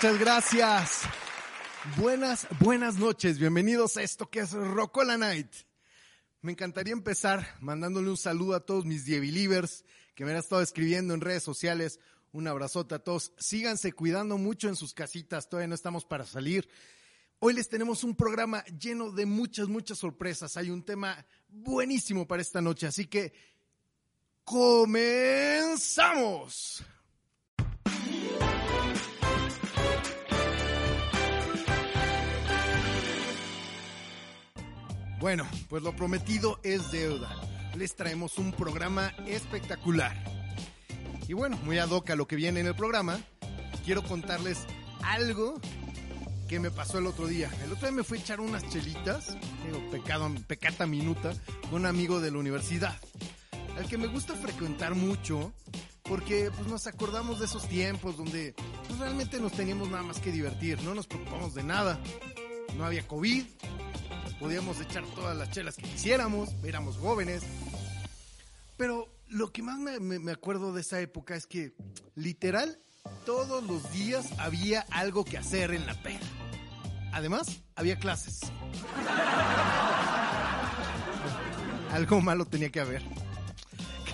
Muchas gracias. Buenas, buenas noches. Bienvenidos a esto que es Rocola Night. Me encantaría empezar mandándole un saludo a todos mis Believers que me han estado escribiendo en redes sociales. Un abrazote a todos. Síganse cuidando mucho en sus casitas. Todavía no estamos para salir. Hoy les tenemos un programa lleno de muchas, muchas sorpresas. Hay un tema buenísimo para esta noche. Así que comenzamos. Bueno, pues lo prometido es deuda. Les traemos un programa espectacular. Y bueno, muy ad hoc a lo que viene en el programa, quiero contarles algo que me pasó el otro día. El otro día me fui a echar unas chelitas, pecado, pecata minuta, con un amigo de la universidad, al que me gusta frecuentar mucho, porque pues nos acordamos de esos tiempos donde pues, realmente nos teníamos nada más que divertir, no nos preocupamos de nada, no había COVID, podíamos echar todas las chelas que quisiéramos, éramos jóvenes. Pero lo que más me, acuerdo de esa época es que, literal, todos los días había algo que hacer en la peda. Además, había clases. algo malo tenía que haber.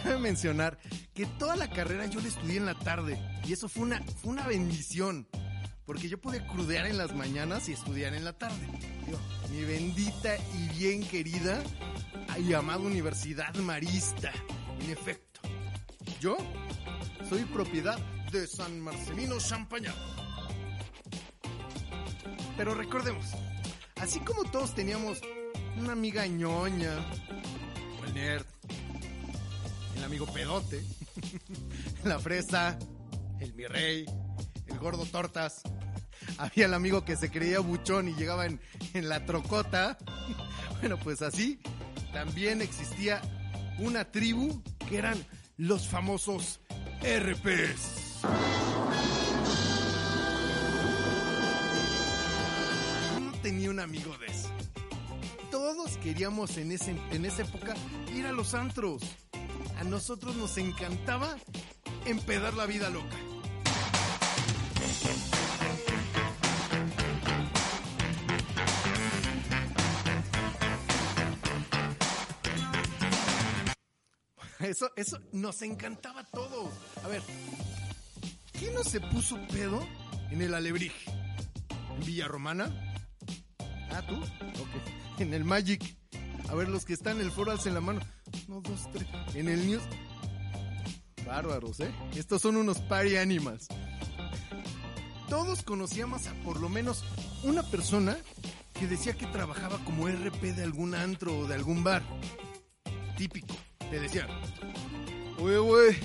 Cabe mencionar que toda la carrera yo la estudié en la tarde y eso fue una, fue una bendición porque yo pude crudear en las mañanas y estudiar en la tarde. mi bendita y bien querida y amada Universidad Marista. En efecto, yo soy propiedad de San Marcelino Champaña. Pero recordemos, así como todos teníamos una amiga ñoña, el nerd, el amigo pedote, la fresa, el mi rey, el gordo tortas, había el amigo que se creía buchón y llegaba en, la trocota. Bueno, pues así también existía una tribu que eran los famosos RPs. No tenía un amigo de eso. Todos queríamos en, ese, en esa época ir a los antros. A nosotros nos encantaba empedar la vida loca. Eso, eso nos encantaba a todos. A ver, ¿quién no se puso pedo en el Alebrije? ¿En Villa Romana? Ah, ¿tú? Ok. En el Magic. A ver, los que están en el foro en la mano. No, dos, tres. En el News. Bárbaros, ¿eh? Estos son unos party animals. Todos conocíamos a por lo menos una persona que decía que trabajaba como RP de algún antro o de algún bar. Típico te decían, oye, güey,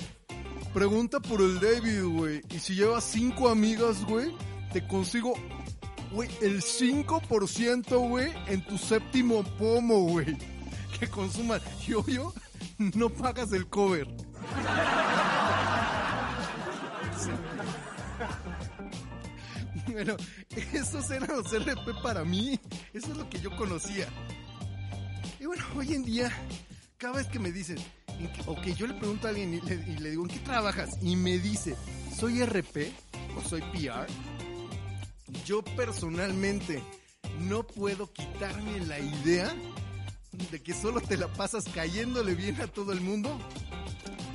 pregunta por el David, güey. Y si llevas cinco amigas, güey, te consigo, güey, el 5%, güey, en tu séptimo pomo, güey. Que consuman. Y obvio, no pagas el cover. Bueno, esos eran los RP para mí. Eso es lo que yo conocía. Y bueno, hoy en día cada vez que me dicen, o que yo le pregunto a alguien y le, digo, ¿en qué trabajas? Y me dice, ¿soy RP o soy PR? Yo personalmente no puedo quitarme la idea de que solo te la pasas cayéndole bien a todo el mundo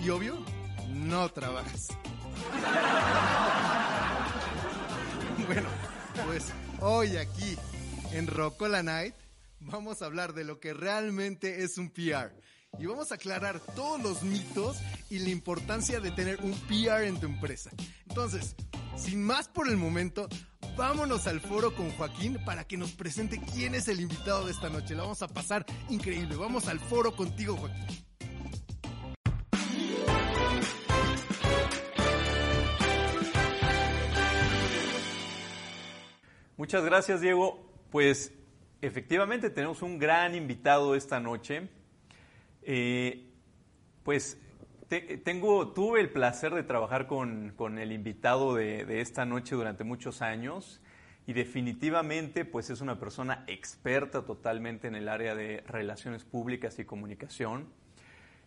y obvio, no trabajas. bueno, pues hoy aquí en Rocola Night vamos a hablar de lo que realmente es un PR y vamos a aclarar todos los mitos y la importancia de tener un PR en tu empresa. Entonces, sin más por el momento, vámonos al foro con Joaquín para que nos presente quién es el invitado de esta noche. La vamos a pasar increíble. Vamos al foro contigo, Joaquín. Muchas gracias, Diego. Pues efectivamente tenemos un gran invitado esta noche. Eh, pues tengo, tuve el placer de trabajar con, el invitado de, esta noche durante muchos años y definitivamente pues es una persona experta totalmente en el área de relaciones públicas y comunicación.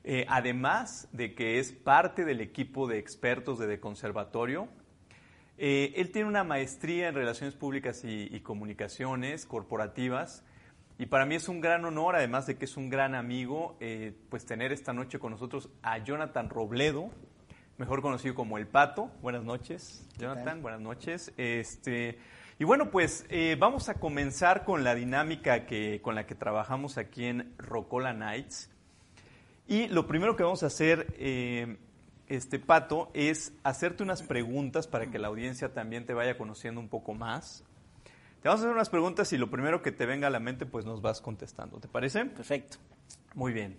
Eh, además de que es parte del equipo de expertos de, de Conservatorio, Eh, él tiene una maestría en Relaciones Públicas y Comunicaciones Corporativas. Y para mí es un gran honor, además de que es un gran amigo, eh, pues tener esta noche con nosotros a Jonathan Robledo, mejor conocido como El Pato. Buenas noches, Jonathan, buenas noches. Este, y bueno, pues eh, vamos a comenzar con la dinámica que, con la que trabajamos aquí en Rocola Nights. Y lo primero que vamos a hacer, eh, este Pato, es hacerte unas preguntas para que la audiencia también te vaya conociendo un poco más. Te vamos a hacer unas preguntas y lo primero que te venga a la mente, pues nos vas contestando. ¿Te parece? Perfecto. Muy bien.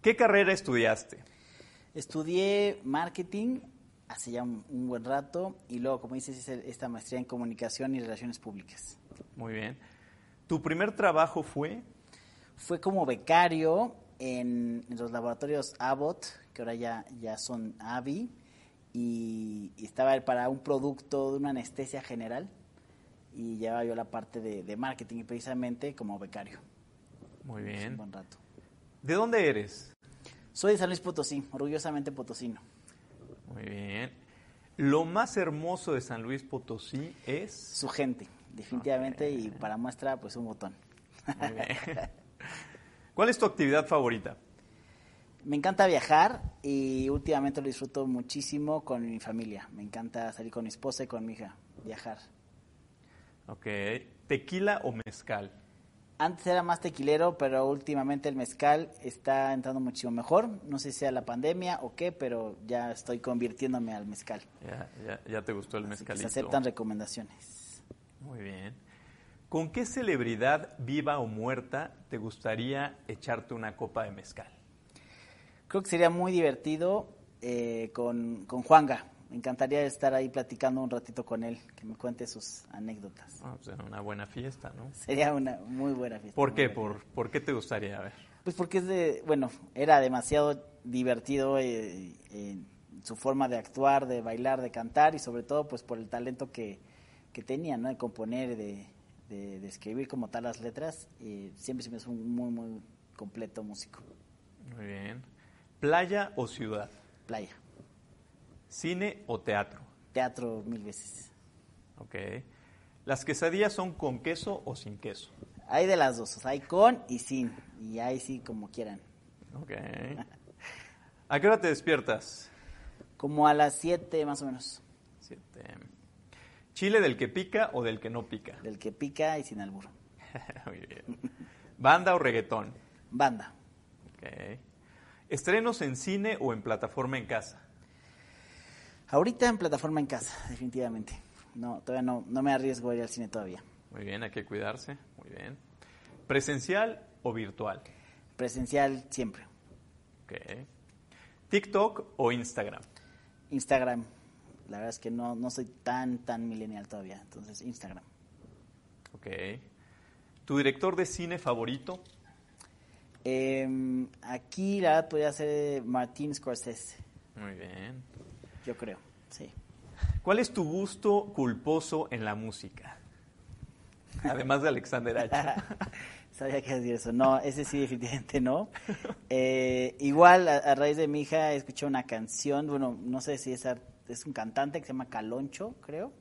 ¿Qué carrera estudiaste? Estudié marketing hace ya un, un buen rato y luego, como dices, hice esta maestría en comunicación y relaciones públicas. Muy bien. ¿Tu primer trabajo fue? Fue como becario en, en los laboratorios Abbott, que ahora ya, ya son AVI, y, y estaba para un producto de una anestesia general y llevaba yo la parte de, de marketing y precisamente como becario. Muy Hace Un bien. buen rato. ¿De dónde eres? Soy de San Luis Potosí, orgullosamente potosino. Muy bien. Lo más hermoso de San Luis Potosí es... Su gente, definitivamente, y para muestra, pues un botón. Muy bien. ¿Cuál es tu actividad favorita? Me encanta viajar y últimamente lo disfruto muchísimo con mi familia. Me encanta salir con mi esposa y con mi hija, viajar. Ok. ¿Tequila o mezcal? Antes era más tequilero, pero últimamente el mezcal está entrando muchísimo mejor. No sé si sea la pandemia o qué, pero ya estoy convirtiéndome al mezcal. Ya, ya, ya te gustó el mezcalito. se aceptan recomendaciones. Muy bien. ¿Con qué celebridad viva o muerta te gustaría echarte una copa de mezcal? Creo que sería muy divertido eh, con, con Juanga. Me encantaría estar ahí platicando un ratito con él, que me cuente sus anécdotas. Ah, pues, una buena fiesta, ¿no? Sería una muy buena fiesta. ¿Por qué? ¿Por, ¿Por qué te gustaría? Ver. Pues porque es de, bueno, era demasiado divertido eh, en su forma de actuar, de bailar, de cantar y sobre todo pues por el talento que, que tenía, ¿no? De componer, de, de, de escribir como tal las letras. Y siempre se me hizo un muy, muy completo músico. Muy bien. ¿Playa o ciudad? Playa, ¿Cine o teatro? teatro mil veces. Ok. ¿Las quesadillas son con queso o sin queso? Hay de las dos, o sea, hay con y sin. Y ahí sí como quieran. Ok. ¿A qué hora te despiertas? Como a las 7 más o menos, Siete. ¿Chile del que pica o del que no pica? del que pica y sin albur. Muy bien. ¿Banda o reggaetón? Banda. Ok. ¿Estrenos en cine o en plataforma en casa? Ahorita en plataforma en casa, definitivamente. No, todavía no, no me arriesgo a ir al cine todavía. Muy bien, hay que cuidarse. Muy bien. ¿Presencial o virtual? Presencial siempre. Ok. ¿TikTok o Instagram? Instagram. La verdad es que no, no soy tan, tan millennial todavía. Entonces, Instagram. Ok. ¿Tu director de cine favorito? Eh, aquí la verdad podría ser Martin Scorsese, Muy bien. Yo creo. Sí. ¿Cuál es tu gusto culposo en la música? Además de Alexander H. Sabía que decir eso. No, ese sí, definitivamente no. Eh, igual, a, a raíz de mi hija, he escuchado una canción. Bueno, no sé si es, es un cantante que se llama Caloncho, creo.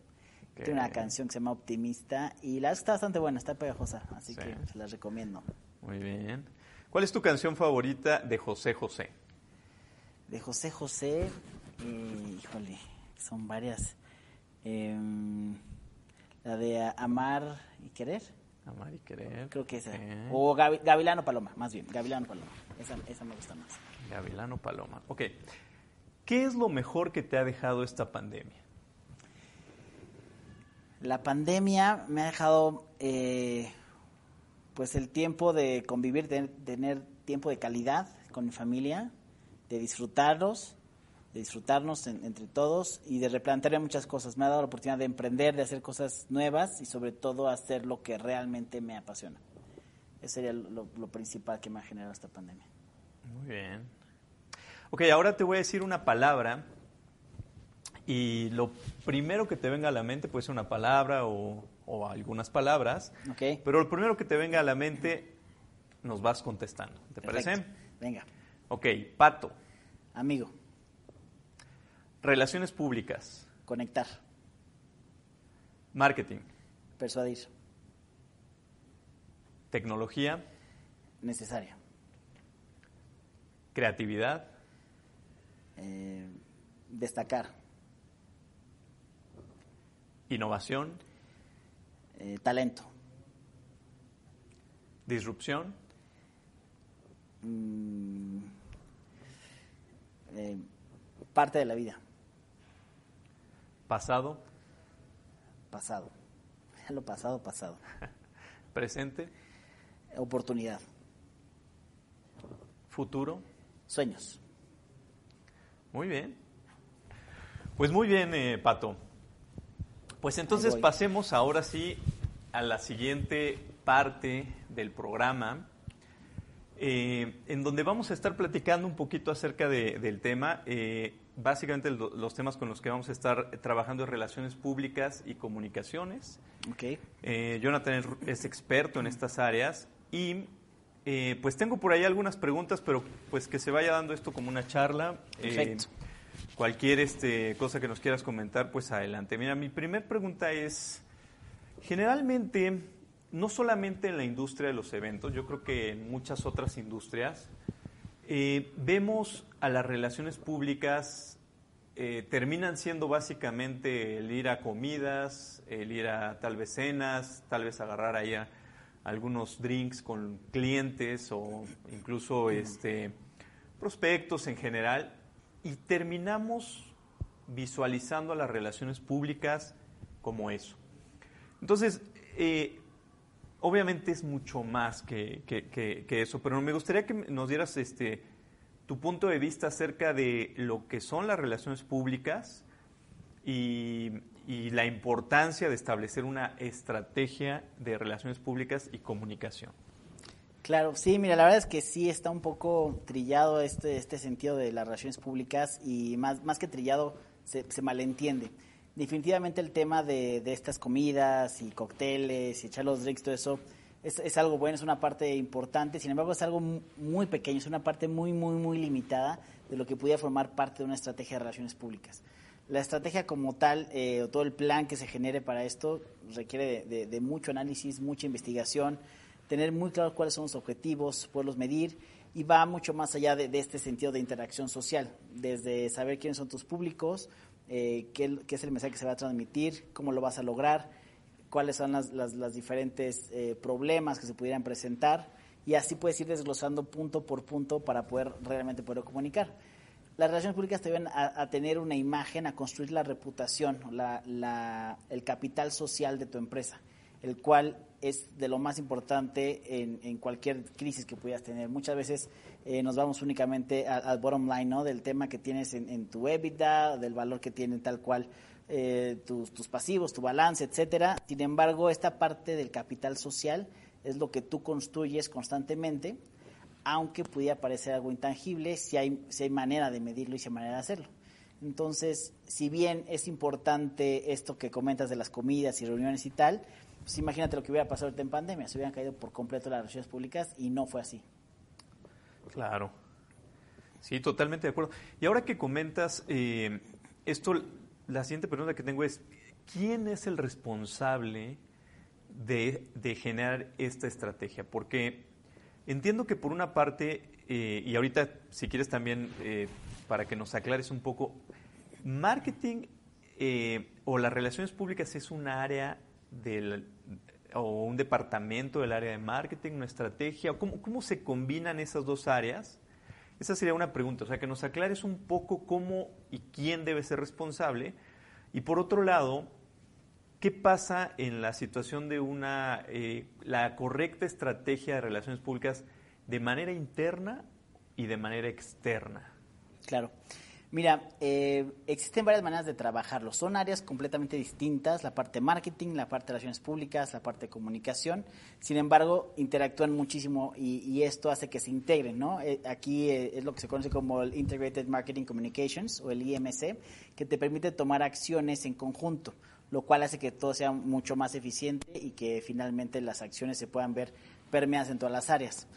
Tiene una canción que se llama Optimista. Y la está bastante buena, está pegajosa. Así Sí. que se las recomiendo. Muy bien. ¿Cuál es tu canción favorita de José José? De José José, híjole, son varias. Em, la de Amar y Querer, Amar y querer. creo que esa. O Gavi- Gavilano Paloma, más bien, Gavilano Paloma. Esa, esa me gusta más. Gavilano Paloma. Ok. ¿Qué es lo mejor que te ha dejado esta pandemia? La pandemia me ha dejado eh, pues el tiempo de convivir, de tener tiempo de calidad con mi familia, de disfrutarlos, de disfrutarnos en- entre todos y de replantear muchas cosas. Me ha dado la oportunidad de emprender, de hacer cosas nuevas y sobre todo hacer lo que realmente me apasiona. Eso sería lo, lo principal que me ha generado esta pandemia. Muy bien. Ok, ahora te voy a decir una palabra y lo primero que te venga a la mente puede ser una palabra o, o algunas palabras, ¿Ok? pero lo primero que te venga a la mente nos vas contestando. ¿Te parece? Venga, Ok, pato, amigo, relaciones públicas, conectar, Marketing. Persuadir. Tecnología. Necesaria. Creatividad. Eh, destacar. Innovación. Eh, talento. Disrupción. Mm, eh, parte de la vida. Pasado. Pasado. Lo pasado, pasado. Presente. Oportunidad. Futuro. Sueños. Muy bien. Pues muy bien, eh, Pato. Pues entonces pasemos ahora sí a la siguiente parte del programa, eh, en donde vamos a estar platicando un poquito acerca de- del tema. Eh, básicamente lo- los temas con los que vamos a estar trabajando es relaciones públicas y comunicaciones. Ok. Eh, Jonathan es, experto en estas áreas y eh, pues tengo por ahí algunas preguntas, pero pues que se vaya dando esto como una charla. Eh, Perfecto. cualquier este, cosa que nos quieras comentar, pues adelante. Mira, mi primer pregunta es, generalmente, no solamente en la industria de los eventos, yo creo que en muchas otras industrias, eh, vemos a las relaciones públicas eh, terminan siendo básicamente el ir a comidas, el ir a tal vez cenas, tal vez agarrar ahí a algunos drinks con clientes o incluso este, prospectos en general y terminamos visualizando a las relaciones públicas como eso. Entonces, eh, obviamente es mucho más que, que- eso, pero me gustaría que nos dieras este, tu punto de vista acerca de lo que son las relaciones públicas y, la importancia de establecer una estrategia de relaciones públicas y comunicación. Claro, sí, mira, la verdad es que sí está un poco trillado este, este sentido de las relaciones públicas y más, más que trillado se malentiende. Definitivamente el tema de, de estas comidas y cócteles y echar los drinks, todo eso, es, es algo bueno, es una parte importante, sin embargo es algo mu- muy pequeño, es una parte muy, muy, muy limitada de lo que pudiera formar parte de una estrategia de relaciones públicas. La estrategia como tal, eh, o todo el plan que se genere para esto, requiere de mucho análisis, mucha investigación, tener muy claro cuáles son los objetivos, poderlos medir y va mucho más allá de, de este sentido de interacción social, desde saber quiénes son tus públicos, eh, qué, es el mensaje que se va a transmitir, cómo lo vas a lograr, cuáles son las, las- diferentes eh, problemas que se pudieran presentar y así puedes ir desglosando punto por punto para poder realmente poder comunicar. Las relaciones públicas te ven a, a tener una imagen, a construir la reputación, la- la- el capital social de tu empresa, el cual es de lo más importante en, en cualquier crisis que pudieras tener. Muchas veces eh, nos vamos únicamente al, bottom line, ¿no? Del tema que tienes en, en tu EBITDA, del valor que tienen tal cual eh, tus, tus pasivos, tu balance, etcétera. Sin embargo, esta parte del capital social es lo que tú construyes constantemente aunque pudiera parecer algo intangible, si hay, si hay manera de medirlo y si hay manera de hacerlo. Entonces, si bien es importante esto que comentas de las comidas y reuniones y tal, pues imagínate lo que hubiera pasado en pandemia, se hubieran caído por completo las relaciones públicas y no fue así. Claro. Sí, totalmente de acuerdo. Y ahora que comentas eh, esto, la siguiente pregunta que tengo es, ¿quién es el responsable de, generar esta estrategia? Porque entiendo que por una parte, eh, y ahorita si quieres también, eh, para que nos aclares un poco, marketing o las relaciones públicas es un área del, o un departamento del área de marketing, una estrategia, ¿cómo, cómo se combinan esas dos áreas? Esa sería una pregunta, o sea, que nos aclares un poco cómo y quién debe ser responsable. Y por otro lado, ¿qué pasa en la situación de una, eh, la correcta estrategia de relaciones públicas de manera interna y de manera externa? Claro. Mira, eh, existen varias maneras de trabajarlo. Son áreas completamente distintas, la parte marketing, la parte de relaciones públicas, la parte de comunicación. Sin embargo, interactúan muchísimo y, y esto hace que se integren, ¿no? Eh, aquí eh, es lo que se conoce como el Integrated Marketing Communications o el IMC, que te permite tomar acciones en conjunto, lo cual hace que todo sea mucho más eficiente y que finalmente las acciones se puedan ver permeadas en todas las áreas.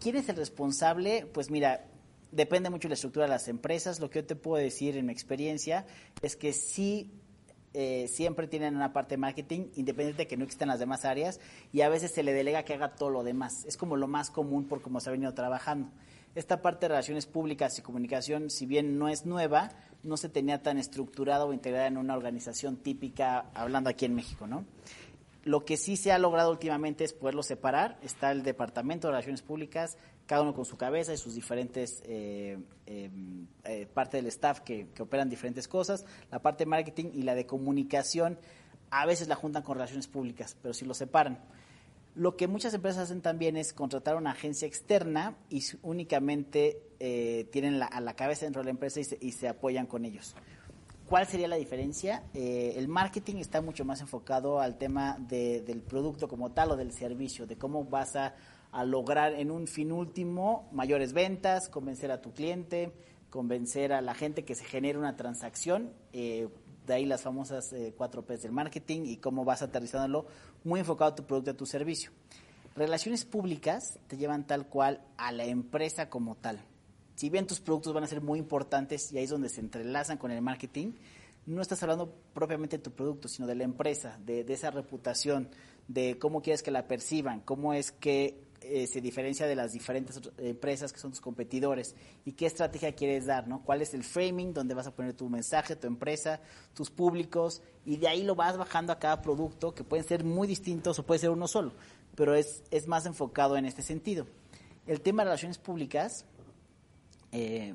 ¿Quién es el responsable? Pues mira, depende mucho de la estructura de las empresas. Lo que yo te puedo decir en mi experiencia es que sí eh, siempre tienen una parte de marketing, independiente de que no existan las demás áreas, y a veces se le delega que haga todo lo demás. Es como lo más común por cómo se ha venido trabajando. Esta parte de relaciones públicas y comunicación, si bien no es nueva, no se tenía tan estructurada o integrada en una organización típica, hablando aquí en México, ¿no? Lo que sí se ha logrado últimamente es poderlo separar. Está el Departamento de Relaciones Públicas, cada uno con su cabeza y sus diferentes eh, em, eh, parte del staff que, que, operan diferentes cosas. La parte de marketing y la de comunicación a veces la juntan con relaciones públicas, pero sí lo separan. Lo que muchas empresas hacen también es contratar una agencia externa y únicamente eh, tienen a la cabeza dentro de la empresa y se, y se apoyan con ellos. ¿Cuál sería la diferencia? Eh, el marketing está mucho más enfocado al tema de, del producto como tal o del servicio, de cómo vas a, a, lograr en un fin último mayores ventas, convencer a tu cliente, convencer a la gente que se genere una transacción. Eh, de ahí las famosas eh, 4 P's del marketing y cómo vas aterrizándolo muy enfocado a tu producto, a tu servicio. Relaciones públicas te llevan tal cual a la empresa como tal si bien tus productos van a ser muy importantes y ahí es donde se entrelazan con el marketing, no estás hablando propiamente de tu producto, sino de la empresa, de esa reputación, de cómo quieres que la perciban, cómo es que eh, se diferencia de las diferentes empresas que son tus competidores y qué estrategia quieres dar, ¿no? ¿Cuál es el framing donde vas a poner tu mensaje, tu empresa, tus públicos y de ahí lo vas bajando a cada producto que pueden ser muy distintos o puede ser uno solo, pero es, es más enfocado en este sentido. El tema de relaciones públicas eh,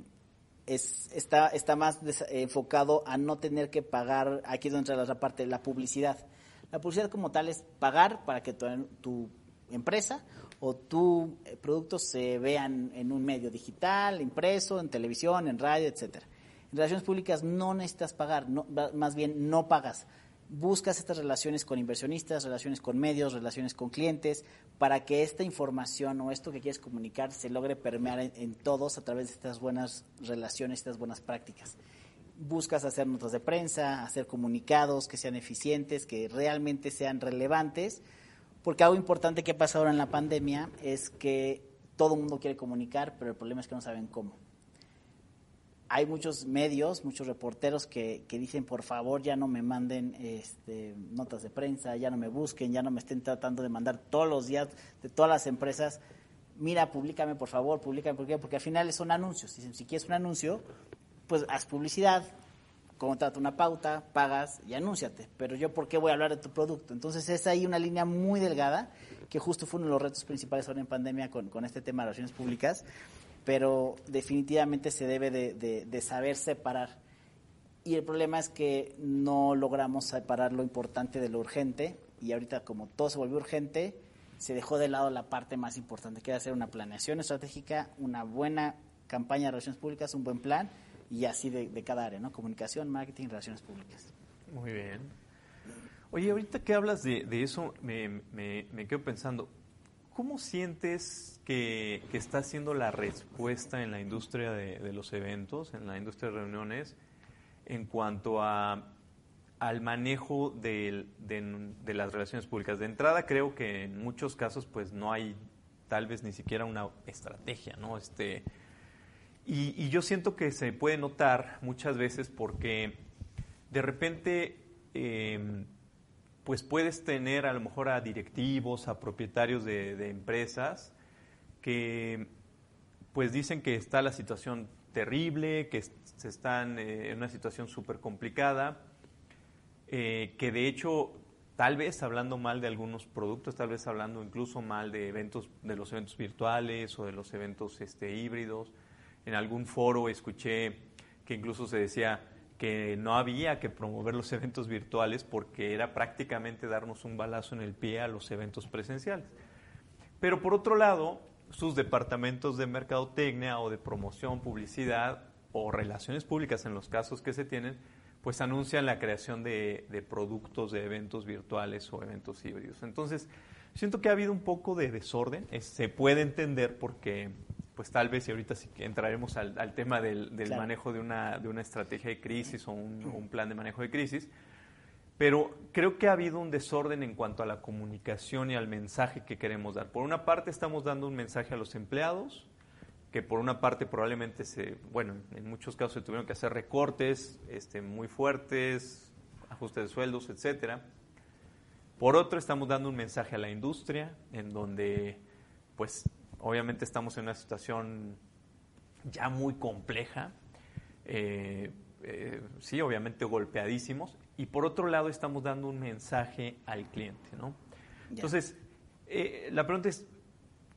es, está, está más enfocado a no tener que pagar, aquí es donde entra la otra parte, la publicidad. La publicidad como tal es pagar para que tu, tu empresa o tu eh, producto se vean en un medio digital, impreso, en televisión, en radio, etcétera. En relaciones públicas no necesitas pagar, más bien no pagas buscas estas relaciones con inversionistas, relaciones con medios, relaciones con clientes, para que esta información o esto que quieres comunicar se logre permear en, todos a través de estas buenas relaciones, estas buenas prácticas. Buscas hacer notas de prensa, hacer comunicados que sean eficientes, que realmente sean relevantes, porque algo importante que pasa ahora en la pandemia es que todo el mundo quiere comunicar, pero el problema es que no saben cómo hay muchos medios, muchos reporteros que, que, dicen, por favor, ya no me manden este, notas de prensa, ya no me busquen, ya no me estén tratando de mandar todos los días de todas las empresas. Mira, públicame, por favor, públicame, porque al final son anuncios. Dicen, si quieres un anuncio, pues haz publicidad, contrata una pauta, pagas y anúnciate. Pero yo, ¿por qué voy a hablar de tu producto? Entonces, es ahí una línea muy delgada, que justo fue uno de los retos principales ahora en pandemia con, con este tema de relaciones públicas pero definitivamente se debe de, de, de, saber separar. Y el problema es que no logramos separar lo importante de lo urgente y ahorita como todo se volvió urgente, se dejó de lado la parte más importante, que era hacer una planeación estratégica, una buena campaña de relaciones públicas, un buen plan y así de, cada área, ¿no? Comunicación, marketing, relaciones públicas. Muy bien. Oye, ahorita que hablas de, eso, me, me, me quedo pensando, ¿Cómo sientes que, que, está siendo la respuesta en la industria de, los eventos, en la industria de reuniones, en cuanto a, al manejo de, de, de, las relaciones públicas? De entrada, creo que en muchos casos pues no hay tal vez ni siquiera una estrategia, ¿no? Este, y, y yo siento que se puede notar muchas veces porque de repente... Eh, pues puedes tener a lo mejor a directivos, a propietarios de, de empresas que pues dicen que está la situación terrible, que se están eh, en una situación súper complicada, eh, que de hecho tal vez hablando mal de algunos productos, tal vez hablando incluso mal de eventos, de los eventos virtuales o de los eventos este, híbridos. En algún foro escuché que incluso se decía, que no había que promover los eventos virtuales porque era prácticamente darnos un balazo en el pie a los eventos presenciales. Pero por otro lado, sus departamentos de mercadotecnia o de promoción, publicidad o relaciones públicas en los casos que se tienen, pues anuncian la creación de, productos de eventos virtuales o eventos híbridos. Entonces, siento que ha habido un poco de desorden, es, se puede entender porque pues tal vez, y ahorita sí que entraremos al, al tema del, del claro. manejo de una, de una estrategia de crisis o un, un, plan de manejo de crisis, pero creo que ha habido un desorden en cuanto a la comunicación y al mensaje que queremos dar. Por una parte estamos dando un mensaje a los empleados, que por una parte probablemente se, bueno, en muchos casos se tuvieron que hacer recortes este, muy fuertes, ajuste de sueldos, etcétera. Por otro, estamos dando un mensaje a la industria en donde, pues, obviamente estamos en una situación ya muy compleja. Eh, eh, sí, obviamente golpeadísimos. Y por otro lado, estamos dando un mensaje al cliente, ¿no? Entonces, eh, la pregunta es,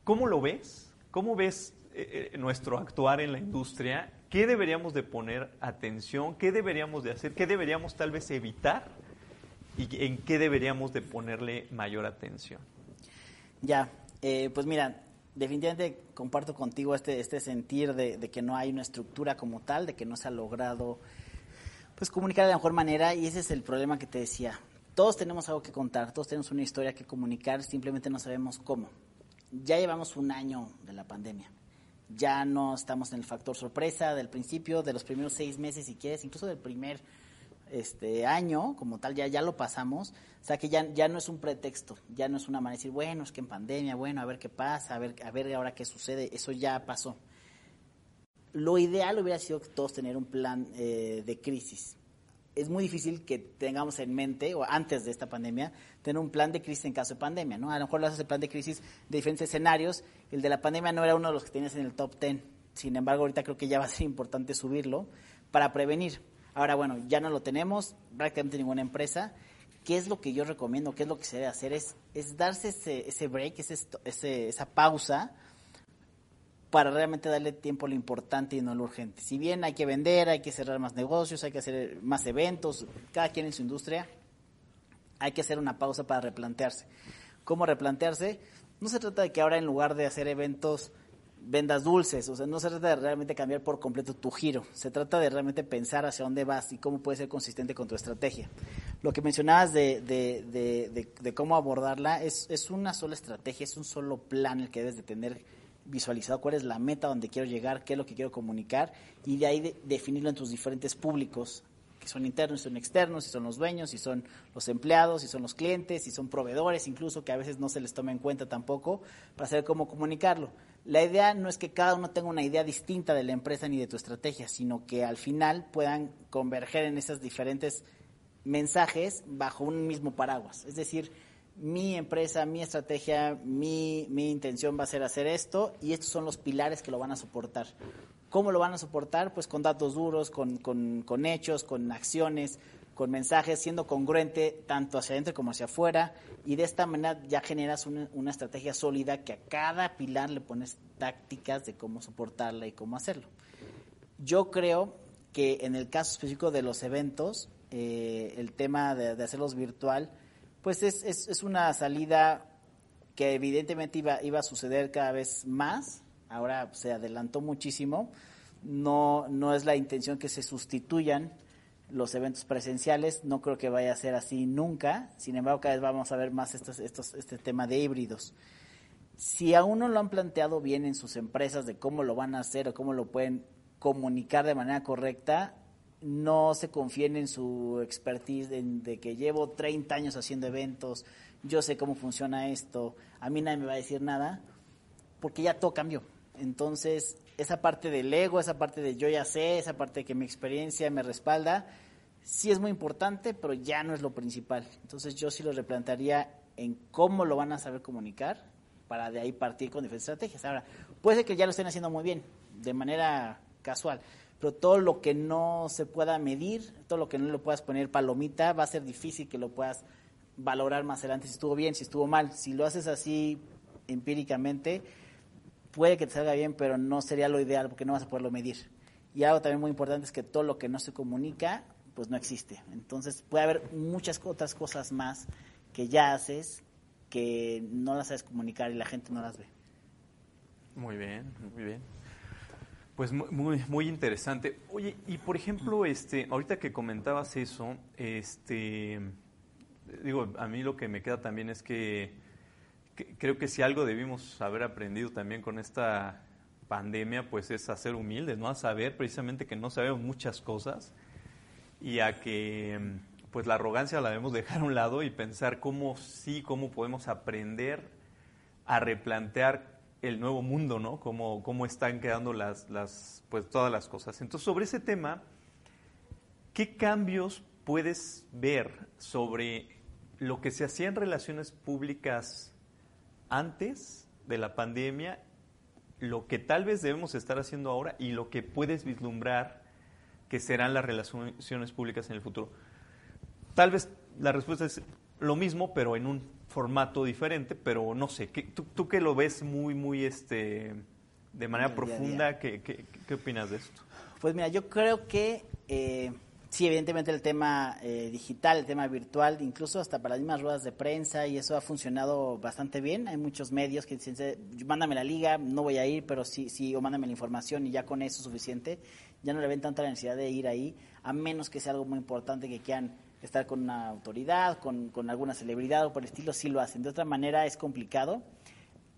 ¿cómo lo ves? ¿Cómo ves nuestro actuar en la industria? ¿Qué deberíamos de poner atención? ¿Qué deberíamos de hacer? ¿Qué deberíamos tal vez evitar? y en qué deberíamos de ponerle mayor atención. Ya, pues mira, definitivamente comparto contigo este, este sentir de, que no hay una estructura como tal, de que no se ha logrado pues comunicar de la mejor manera y ese es el problema que te decía. Todos tenemos algo que contar, todos tenemos una historia que comunicar, simplemente no sabemos cómo. Ya llevamos un año de la pandemia. Ya no estamos en el factor sorpresa del principio, de los primeros seis meses, si quieres, incluso del primer este año como tal ya ya lo pasamos o sea que ya ya no es un pretexto ya no es una manera de decir bueno es que en pandemia bueno a ver qué pasa a ver a ver ahora qué sucede eso ya pasó lo ideal hubiera sido que todos tener un plan eh, de crisis es muy difícil que tengamos en mente, o antes de esta pandemia, tener un plan de crisis en caso de pandemia, ¿no? A lo mejor lo haces el plan de crisis de diferentes escenarios. El de la pandemia no era uno de los que tenías en el top 10. Sin embargo, ahorita creo que ya va a ser importante subirlo para prevenir. Ahora, bueno, ya no lo tenemos, prácticamente ninguna empresa. ¿Qué es lo que yo recomiendo? ¿Qué es lo que se debe hacer? Es, es darse ese, ese break, ese, esa pausa para realmente darle tiempo a lo importante y no a lo urgente. Si bien hay que vender, hay que cerrar más negocios, hay que hacer más eventos, cada quien en su industria, hay que hacer una pausa para replantearse. ¿Cómo replantearse? No se trata de que ahora en lugar de hacer eventos vendas dulces, o sea, no se trata de realmente cambiar por completo tu giro, se trata de realmente pensar hacia dónde vas y cómo puedes ser consistente con tu estrategia. Lo que mencionabas de, de, cómo abordarla es, es, una sola estrategia, es un solo plan el que debes de tener visualizado, cuál es la meta donde quiero llegar, qué es lo que quiero comunicar y de ahí definirlo en tus diferentes públicos, que son internos y son externos, si son los dueños, si son los empleados, si son los clientes, si son proveedores, incluso que a veces no se les toma en cuenta tampoco, para saber cómo comunicarlo. La idea no es que cada uno tenga una idea distinta de la empresa ni de tu estrategia, sino que al final puedan converger en esos diferentes mensajes bajo un mismo paraguas. Es decir, mi empresa, mi estrategia, mi, mi intención va a ser hacer esto y estos son los pilares que lo van a soportar. ¿Cómo lo van a soportar? Pues con datos duros, con, con, con hechos, con acciones, con mensajes, siendo congruente tanto hacia adentro como hacia afuera, y de esta manera ya generas una, estrategia sólida que a cada pilar le pones tácticas de cómo soportarla y cómo hacerlo. Yo creo que en el caso específico de los eventos, eh, el tema de, hacerlos virtual, pues es, es, una salida que evidentemente iba, iba a suceder cada vez más, ahora se adelantó muchísimo, no, no es la intención que se sustituyan los eventos presenciales. No creo que vaya a ser así nunca. Sin embargo, cada vez vamos a ver más estos, estos, este tema de híbridos. Si aún no lo han planteado bien en sus empresas de cómo lo van a hacer o cómo lo pueden comunicar de manera correcta, no se confíen en su expertise de que llevo 30 años haciendo eventos, yo sé cómo funciona esto, a mí nadie me va a decir nada, porque ya todo cambió. Entonces, esa parte del ego, esa parte de yo ya sé, esa parte de que mi experiencia me respalda, sí es muy importante, pero ya no es lo principal. Entonces yo sí lo replantearía en cómo lo van a saber comunicar para de ahí partir con diferentes estrategias. Ahora, puede ser que ya lo estén haciendo muy bien, de manera casual, pero todo lo que no se pueda medir, todo lo que no le puedas poner palomita, va a ser difícil que lo puedas valorar más adelante si estuvo bien, si estuvo mal. Si lo haces así empíricamente, puede que te salga bien, pero no sería lo ideal porque no vas a poderlo medir. Y algo también muy importante es que todo lo que no se comunica, pues no existe. Entonces puede haber muchas otras cosas más que ya haces que no las sabes comunicar y la gente no las ve. Muy bien, muy bien. Pues muy, muy interesante. Oye, y por ejemplo, este, ahorita que comentabas eso, este, digo, a mí lo que me queda también es que creo que si algo debimos haber aprendido también con esta pandemia, pues es a ser humildes, ¿no? A saber precisamente que no sabemos muchas cosas y a que pues la arrogancia la debemos dejar a un lado y pensar cómo sí, cómo podemos aprender a replantear el nuevo mundo, ¿no? Cómo, cómo están quedando las, pues todas las cosas. Entonces, sobre ese tema, ¿qué cambios puedes ver sobre lo que se hacía en relaciones públicas antes de la pandemia, lo que tal vez debemos estar haciendo ahora y lo que puedes vislumbrar que serán las relaciones públicas en el futuro? Tal vez la respuesta es lo mismo, pero en un formato diferente, pero no sé, tú, tú que lo ves muy, muy este, de manera profunda, ¿qué, qué, opinas de esto? Pues mira, yo creo que eh, sí, evidentemente el tema eh, digital, el tema virtual, incluso hasta para las mismas ruedas de prensa, y eso ha funcionado bastante bien. Hay muchos medios que dicen, mándame la liga, no voy a ir, pero sí, sí, o mándame la información y ya con eso es suficiente. Ya no le ven tanta necesidad de ir ahí, a menos que sea algo muy importante que quieran estar con una autoridad, con, con alguna celebridad o por el estilo, sí lo hacen. De otra manera es complicado.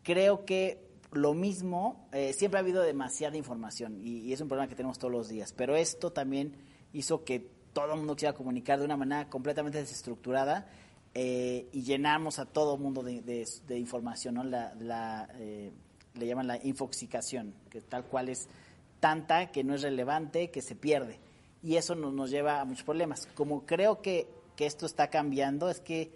Creo que lo mismo, eh, siempre ha habido demasiada información y, es un problema que tenemos todos los días, pero esto también hizo que todo el mundo quisiera comunicar de una manera completamente desestructurada eh, y llenamos a todo el mundo de, información, ¿no? La, eh, le llaman la infoxicación, que tal cual es tanta que no es relevante, que se pierde y eso nos, lleva a muchos problemas. Como creo que, esto está cambiando, es que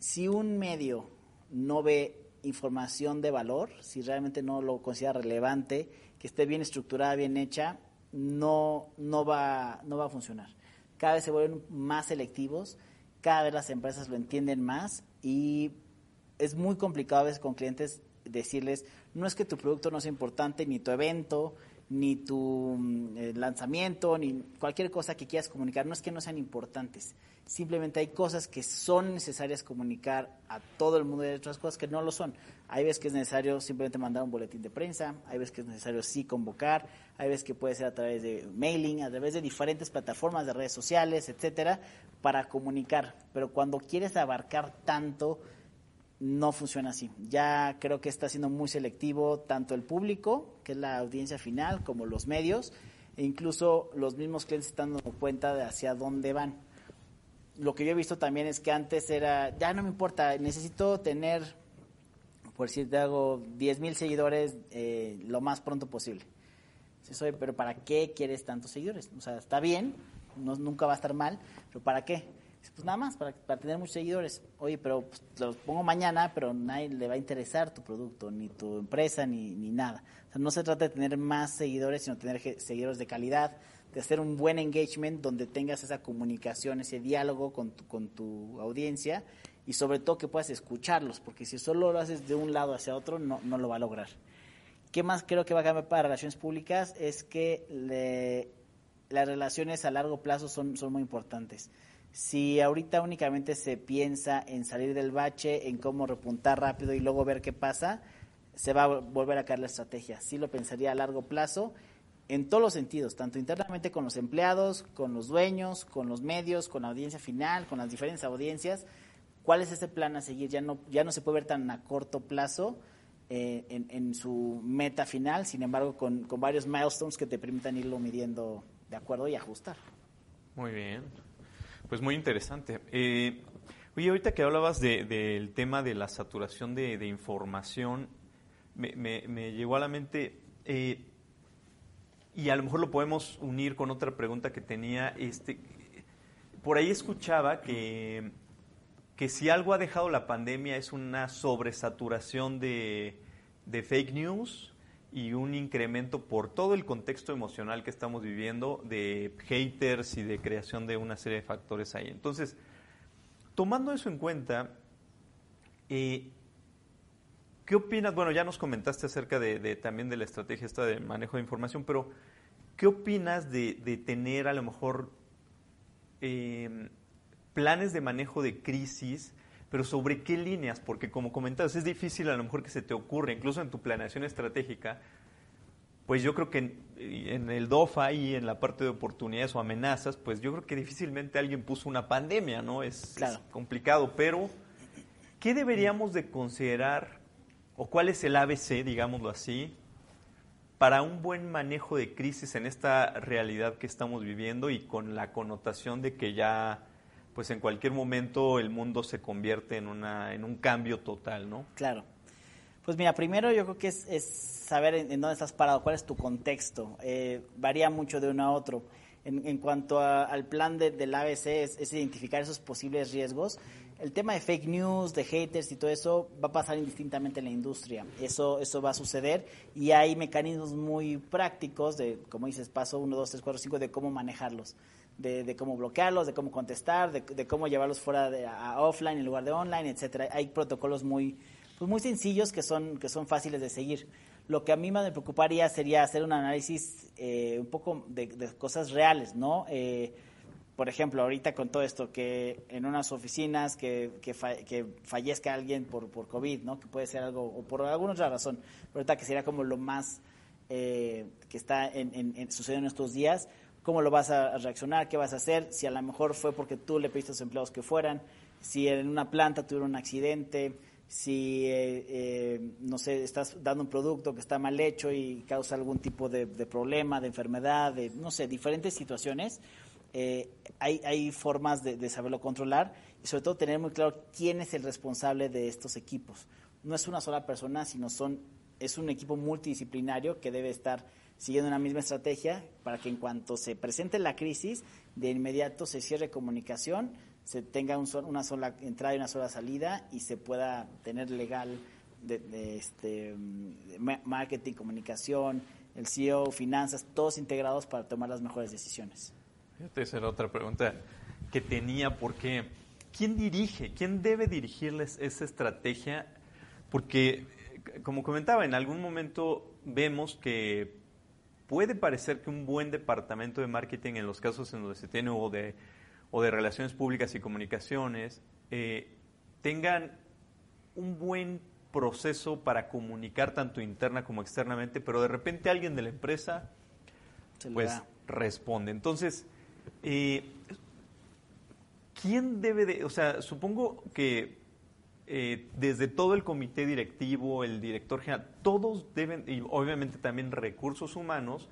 si un medio no ve información de valor, si realmente no lo considera relevante, que esté bien estructurada, bien hecha, no, no, va, no va a funcionar. Cada vez se vuelven más selectivos, cada vez las empresas lo entienden más y es muy complicado a veces con clientes decirles, no es que tu producto no sea importante, ni tu evento, ni tu mm, eh, lanzamiento, ni cualquier cosa que quieras comunicar. No es que no sean importantes, simplemente hay cosas que son necesarias comunicar a todo el mundo y otras cosas que no lo son. Hay veces que es necesario simplemente mandar un boletín de prensa, hay veces que es necesario sí convocar, hay veces que puede ser a través de mailing, a través de diferentes plataformas de redes sociales, etcétera, para comunicar. Pero cuando quieres abarcar tanto, no funciona así. Ya creo que está siendo muy selectivo tanto el público, que es la audiencia final, como los medios, e incluso los mismos clientes están dando cuenta de hacia dónde van. Lo que yo he visto también es que antes era, ya no me importa, necesito tener, por decir, te hago 10 mil seguidores eh, lo más pronto posible. Sí, soy, pero ¿para qué quieres tantos seguidores? O sea, está bien, no, nunca va a estar mal, pero ¿para qué? Pues nada más, para, tener muchos seguidores. Oye, pero pues, los pongo mañana, pero nadie le va a interesar tu producto, ni tu empresa, ni, ni nada. O sea, no se trata de tener más seguidores, sino tener seguidores de calidad, de hacer un buen engagement donde tengas esa comunicación, ese diálogo con tu, con tu audiencia y sobre todo que puedas escucharlos, porque si solo lo haces de un lado hacia otro, no, no lo va a lograr. ¿Qué más creo que va a cambiar para relaciones públicas? Es que las relaciones a largo plazo son, son muy importantes. Si ahorita únicamente se piensa en salir del bache, en cómo repuntar rápido y luego ver qué pasa, se va a volver a caer la estrategia. Sí lo pensaría a largo plazo en todos los sentidos, tanto internamente con los empleados, con los dueños, con los medios, con la audiencia final, con las diferentes audiencias. ¿Cuál es ese plan a seguir? Ya no, ya no se puede ver tan a corto plazo eh, en, en, su meta final, sin embargo, con, con varios milestones que te permitan irlo midiendo de acuerdo y ajustar. Muy bien. Pues muy interesante. Eh, oye, ahorita que hablabas del tema de la saturación de, información, me, llegó a la mente, eh, y a lo mejor lo podemos unir con otra pregunta que tenía, este, por ahí escuchaba que, que si algo ha dejado la pandemia es una sobresaturación de, de fake news, y un incremento por todo el contexto emocional que estamos viviendo de haters y de creación de una serie de factores ahí. Entonces, tomando eso en cuenta, eh, ¿qué opinas? Bueno, ya nos comentaste acerca de, también de la estrategia esta de manejo de información, pero ¿qué opinas de, tener a lo mejor eh, planes de manejo de crisis? pero sobre qué líneas, porque como comentabas, es difícil a lo mejor que se te ocurra, incluso en tu planeación estratégica, pues yo creo que en, el DOFA y en la parte de oportunidades o amenazas, pues yo creo que difícilmente alguien puso una pandemia, ¿no? Es, es complicado, pero ¿qué deberíamos de considerar o cuál es el ABC, digámoslo así, para un buen manejo de crisis en esta realidad que estamos viviendo y con la connotación de que ya pues en cualquier momento el mundo se convierte en, una, en un cambio total, ¿no? Claro. Pues mira, primero yo creo que es, saber en, dónde estás parado, cuál es tu contexto. Eh, varía mucho de uno a otro. En, cuanto al plan de, del ABC es, identificar esos posibles riesgos. El tema de fake news, de haters y todo eso va a pasar indistintamente en la industria. Eso, eso va a suceder y hay mecanismos muy prácticos de, como dices, paso 1, 2, 3, 4, 5, de cómo manejarlos. De, cómo bloquearlos, de cómo contestar, de, cómo llevarlos fuera de a offline en lugar de online, etcétera. Hay protocolos muy, pues muy sencillos que son, que son fáciles de seguir. Lo que a mí me preocuparía sería hacer un análisis eh, un poco de, cosas reales, ¿no? Eh, por ejemplo, ahorita con todo esto, que en unas oficinas que, que, fallezca alguien por, por COVID, ¿no? Que puede ser algo, o por alguna otra razón, ahorita que sería como lo más eh, que está en, sucediendo en estos días, ¿cómo lo vas a reaccionar? ¿Qué vas a hacer? Si a lo mejor fue porque tú le pediste a los empleados que fueran, si en una planta tuvieron un accidente, si, eh, eh, no sé, estás dando un producto que está mal hecho y causa algún tipo de, problema, de enfermedad, de, no sé, diferentes situaciones, eh, hay, hay, formas de, saberlo controlar y sobre todo tener muy claro quién es el responsable de estos equipos. No es una sola persona, sino son, es un equipo multidisciplinario que debe estar siguiendo una misma estrategia para que en cuanto se presente la crisis, de inmediato se cierre comunicación, se tenga una sola entrada y una sola salida y se pueda tener legal de, este, marketing, comunicación, el CEO, finanzas, todos integrados para tomar las mejores decisiones. Esa era otra pregunta que tenía, porque ¿quién dirige? ¿Quién debe dirigirles esa estrategia? Porque, como comentaba, en algún momento vemos que puede parecer que un buen departamento de marketing en los casos en donde se tiene o de o de relaciones públicas y comunicaciones eh, tengan un buen proceso para comunicar tanto interna como externamente, pero de repente alguien de la empresa pues responde. Entonces, eh, ¿quién debe de, o sea, supongo que eh, desde todo el comité directivo, el director general, todos deben, y obviamente también recursos humanos,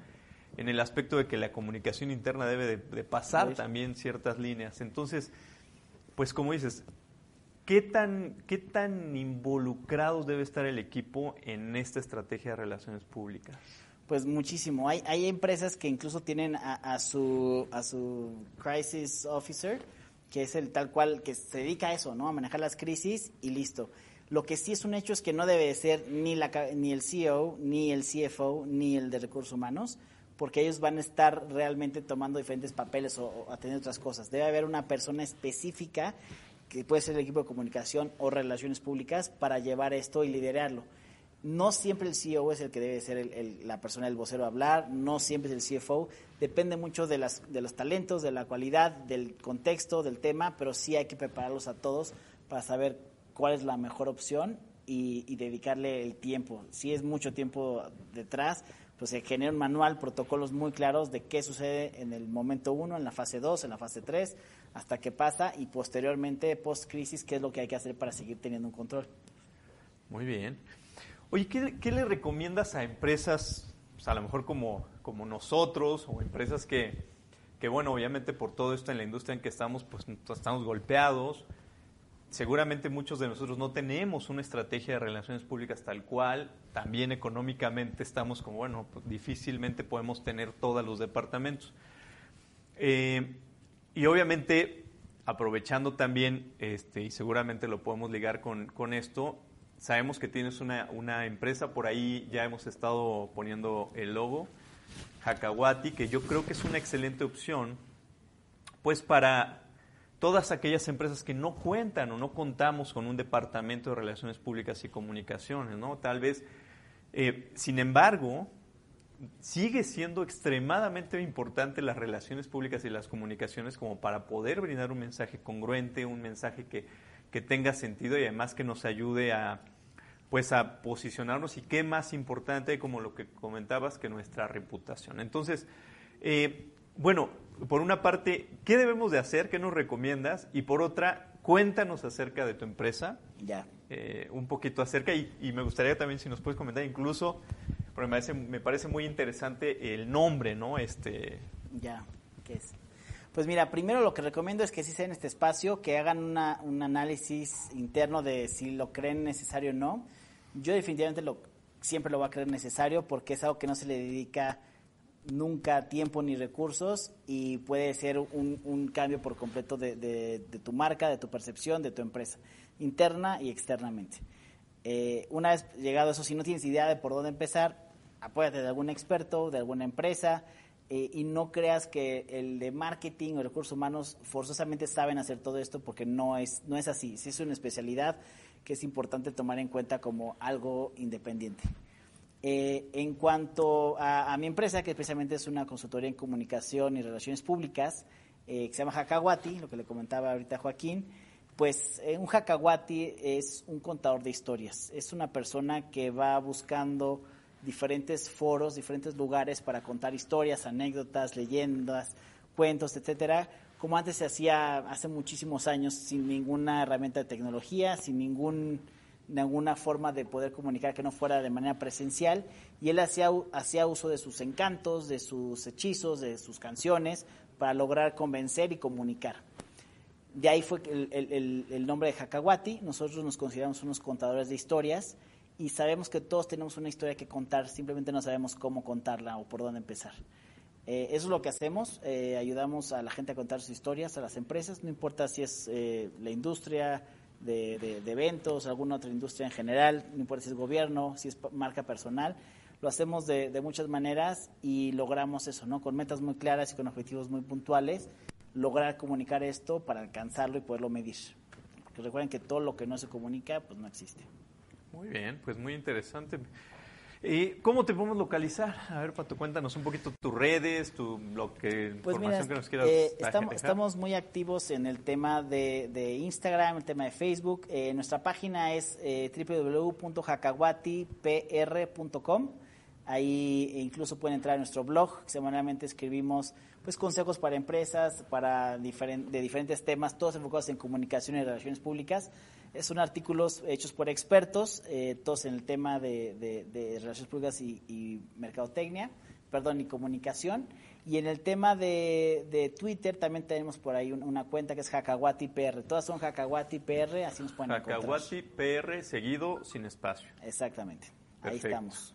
en el aspecto de que la comunicación interna debe de, pasar también ciertas líneas. Entonces, pues como dices, ¿qué tan, ¿qué tan involucrado debe estar el equipo en esta estrategia de relaciones públicas? Pues muchísimo. Hay, hay empresas que incluso tienen a, su, a su crisis officer, que es el tal cual que se dedica a eso, ¿no? A manejar las crisis y listo. Lo que sí es un hecho es que no debe ser ni, la, ni el CEO, ni el CFO, ni el de recursos humanos, porque ellos van a estar realmente tomando diferentes papeles o, atendiendo otras cosas. Debe haber una persona específica, que puede ser el equipo de comunicación o relaciones públicas, para llevar esto y liderarlo. No siempre el CEO es el que debe ser la persona del vocero a hablar, no siempre es el CFO, depende mucho de, las, de los talentos, de la cualidad, del contexto, del tema, pero sí hay que prepararlos a todos para saber cuál es la mejor opción y, y dedicarle el tiempo. Si es mucho tiempo detrás, pues se genera un manual, protocolos muy claros de qué sucede en el momento 1, en la fase 2, en la fase 3, hasta qué pasa y posteriormente, post-crisis, qué es lo que hay que hacer para seguir teniendo un control. Muy bien. Oye, ¿qué, le recomiendas a empresas, pues, a lo mejor como, como nosotros, o empresas que, que, bueno, obviamente por todo esto en la industria en que estamos, pues estamos golpeados, seguramente muchos de nosotros no tenemos una estrategia de relaciones públicas tal cual, también económicamente estamos como, bueno, pues difícilmente podemos tener todos los departamentos. Eh, y obviamente, aprovechando también, este, y seguramente lo podemos ligar con, con esto, sabemos que tienes una, una, empresa, por ahí ya hemos estado poniendo el logo, Hakawati, que yo creo que es una excelente opción, pues para todas aquellas empresas que no cuentan o no contamos con un departamento de relaciones públicas y comunicaciones, ¿no? Tal vez, eh, sin embargo, sigue siendo extremadamente importante las relaciones públicas y las comunicaciones como para poder brindar un mensaje congruente, un mensaje que, que tenga sentido y además que nos ayude a pues a posicionarnos y qué más importante como lo que comentabas que nuestra reputación. Entonces, eh, bueno, por una parte, ¿qué debemos de hacer? ¿Qué nos recomiendas? Y por otra, cuéntanos acerca de tu empresa. Ya. Eh, un poquito acerca y, me gustaría también si nos puedes comentar incluso, porque me parece, me parece muy interesante el nombre, ¿no? Este... Ya, ¿qué es? Pues mira, primero lo que recomiendo es que si sea en este espacio, que hagan una, un análisis interno de si lo creen necesario o no. Yo definitivamente lo, siempre lo voy a creer necesario porque es algo que no se le dedica nunca tiempo ni recursos y puede ser un, cambio por completo de, tu marca, de tu percepción, de tu empresa, interna y externamente. Eh, una vez llegado eso, si no tienes idea de por dónde empezar, apóyate de algún experto, de alguna empresa, eh, y no creas que el de marketing o recursos humanos forzosamente saben hacer todo esto porque no es, no es así. Sí es una especialidad que es importante tomar en cuenta como algo independiente. Eh, en cuanto a, mi empresa, que especialmente es una consultoría en comunicación y relaciones públicas, eh, que se llama Hakawati, lo que le comentaba ahorita Joaquín, pues un Hakawati es un contador de historias. Es una persona que va buscando diferentes foros, diferentes lugares para contar historias, anécdotas, leyendas, cuentos, etcétera, como antes se hacía hace muchísimos años sin ninguna herramienta de tecnología, sin ningún ninguna forma de poder comunicar que no fuera de manera presencial y él hacía, hacía uso de sus encantos, de sus hechizos, de sus canciones para lograr convencer y comunicar. De ahí fue el, el, nombre de Hakawati. Nosotros nos consideramos unos contadores de historias y sabemos que todos tenemos una historia que contar, simplemente no sabemos cómo contarla o por dónde empezar. Eh, eso es lo que hacemos, eh, ayudamos a la gente a contar sus historias, a las empresas, no importa si es eh, la industria de, eventos, alguna otra industria en general, no importa si es gobierno, si es marca personal, lo hacemos de, muchas maneras y logramos eso, ¿no? Con metas muy claras y con objetivos muy puntuales, lograr comunicar esto para alcanzarlo y poderlo medir. Recuerden que todo lo que no se comunica, pues no existe. Muy bien, pues muy interesante. ¿Y cómo te podemos localizar? A ver, Pato, cuéntanos un poquito tus redes, tu lo que, pues información que nos quieras eh, estamos, estamos, muy activos en el tema de, de Instagram, el tema de Facebook. Eh, nuestra página es eh, www.hakawatipr.com. Ahí incluso pueden entrar a nuestro blog. Semanalmente escribimos pues consejos para empresas, para diferen, de diferentes temas, todos enfocados en comunicación y relaciones públicas. Son artículos hechos por expertos, eh, todos en el tema de, de, relaciones públicas y, y, mercadotecnia, perdón, y comunicación. Y en el tema de, de Twitter también tenemos por ahí una, cuenta que es Hakawati PR. Todas son Hakawati PR, así nos pueden Hakawati PR seguido sin espacio. Exactamente. Ahí estamos.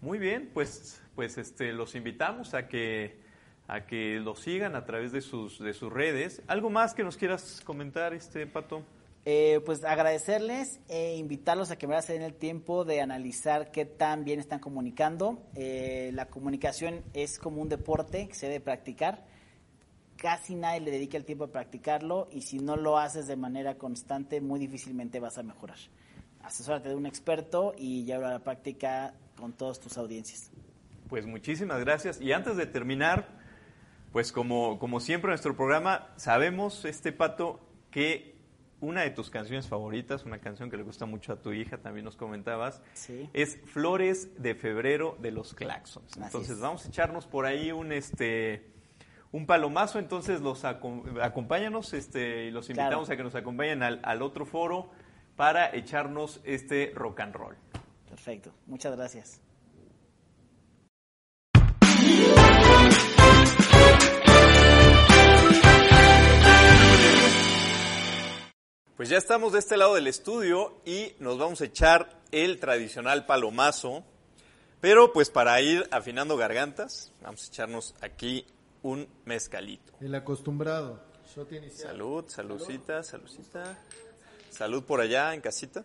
Muy bien, pues, pues este, los invitamos a que, a que lo sigan a través de sus, de sus redes. ¿Algo más que nos quieras comentar, este Pato? Eh, pues agradecerles e invitarlos a que me den el tiempo de analizar qué tan bien están comunicando. Eh, la comunicación es como un deporte que se debe practicar. Casi nadie le dedica el tiempo a practicarlo y si no lo haces de manera constante, muy difícilmente vas a mejorar. Asesórate de un experto y lleva a la práctica con todas tus audiencias. Pues muchísimas gracias. Y antes de terminar, pues como, como siempre en nuestro programa, sabemos, este Pato, que una de tus canciones favoritas, una canción que le gusta mucho a tu hija, también nos comentabas, es Flores de Febrero de los Claxons. Entonces vamos a echarnos por ahí un este un palomazo, entonces los acompáñanos este, y los invitamos a que nos acompañen al, al, otro foro para echarnos este rock and roll. Perfecto, muchas gracias. Pues ya estamos de este lado del estudio y nos vamos a echar el tradicional palomazo. Pero pues para ir afinando gargantas, vamos a echarnos aquí un mezcalito. El acostumbrado. Salud, saludcita, saludcita. Salud por allá en casita.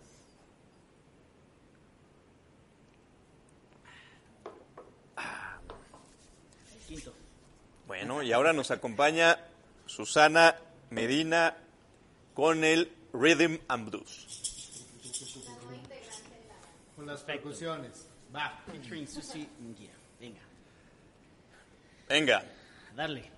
Bueno, y ahora nos acompaña Susana Medina con el Rhythm and Blues. Con las percusiones. Va. Venga. Venga. Darle.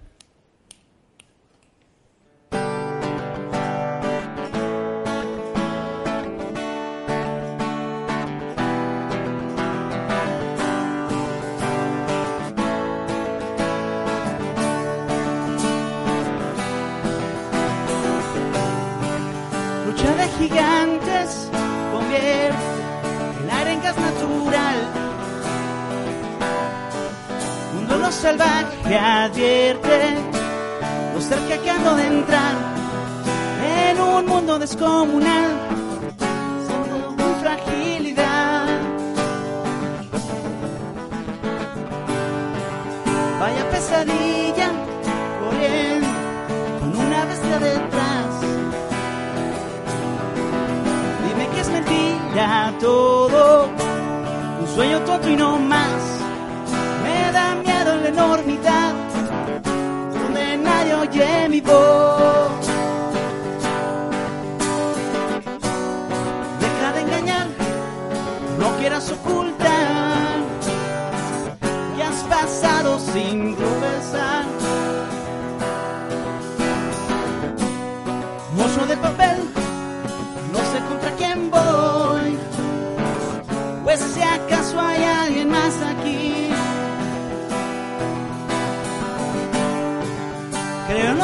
Salvaje advierte lo cerca que ando de entrar en un mundo descomunal. Siendo muy fragilidad. Vaya pesadilla, corriendo con una bestia detrás. Dime que es mentira todo, un sueño tonto y no más. Enormidad, donde nadie oye mi voz.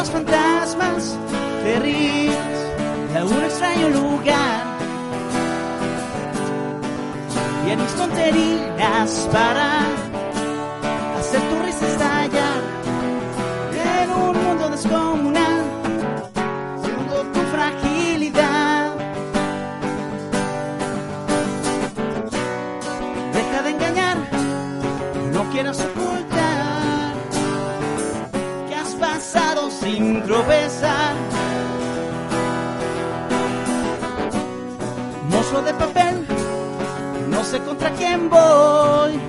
Los fantasmas terribles de algún extraño lugar. Y en mis tonterías para sin tropezar. Mozo de papel, no sé contra quién voy,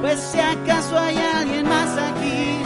pues si acaso hay alguien más aquí.